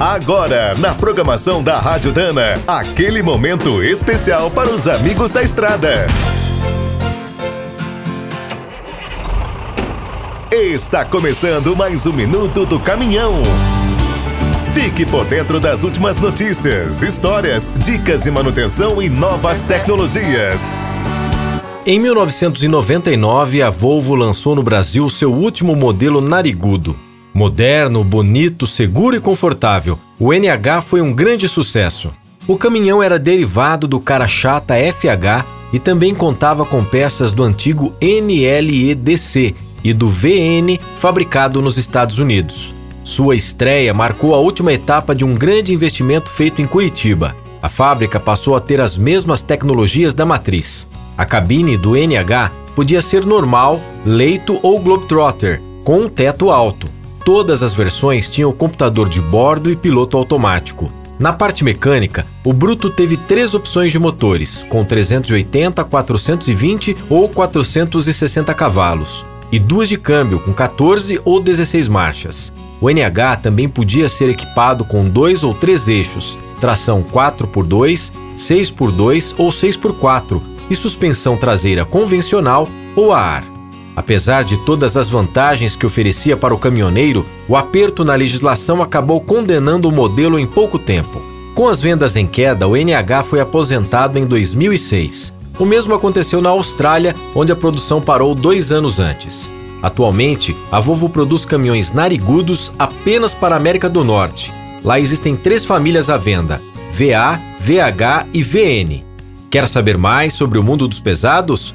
Agora, na programação da Rádio Dana, aquele momento especial para os amigos da estrada. Está começando mais um minuto do caminhão. Fique por dentro das últimas notícias, histórias, dicas de manutenção e novas tecnologias. Em 1999, a Volvo lançou no Brasil seu último modelo narigudo. Moderno, bonito, seguro e confortável, o NH foi um grande sucesso. O caminhão era derivado do cara chata FH e também contava com peças do antigo NLEDC e do VN fabricado nos Estados Unidos. Sua estreia marcou a última etapa de um grande investimento feito em Curitiba. A fábrica passou a ter as mesmas tecnologias da matriz. A cabine do NH podia ser normal, leito ou Globetrotter, com um teto alto. Todas as versões tinham computador de bordo e piloto automático. Na parte mecânica, o Bruto teve três opções de motores, com 380, 420 ou 460 cavalos, e duas de câmbio com 14 ou 16 marchas. O NH também podia ser equipado com dois ou três eixos, tração 4x2, 6x2 ou 6x4 e suspensão traseira convencional ou a ar. Apesar de todas as vantagens que oferecia para o caminhoneiro, o aperto na legislação acabou condenando o modelo em pouco tempo. Com as vendas em queda, o NH foi aposentado em 2006. O mesmo aconteceu na Austrália, onde a produção parou dois anos antes. Atualmente, a Volvo produz caminhões narigudos apenas para a América do Norte. Lá existem três famílias à venda: VA, VH e VN. Quer saber mais sobre o mundo dos pesados?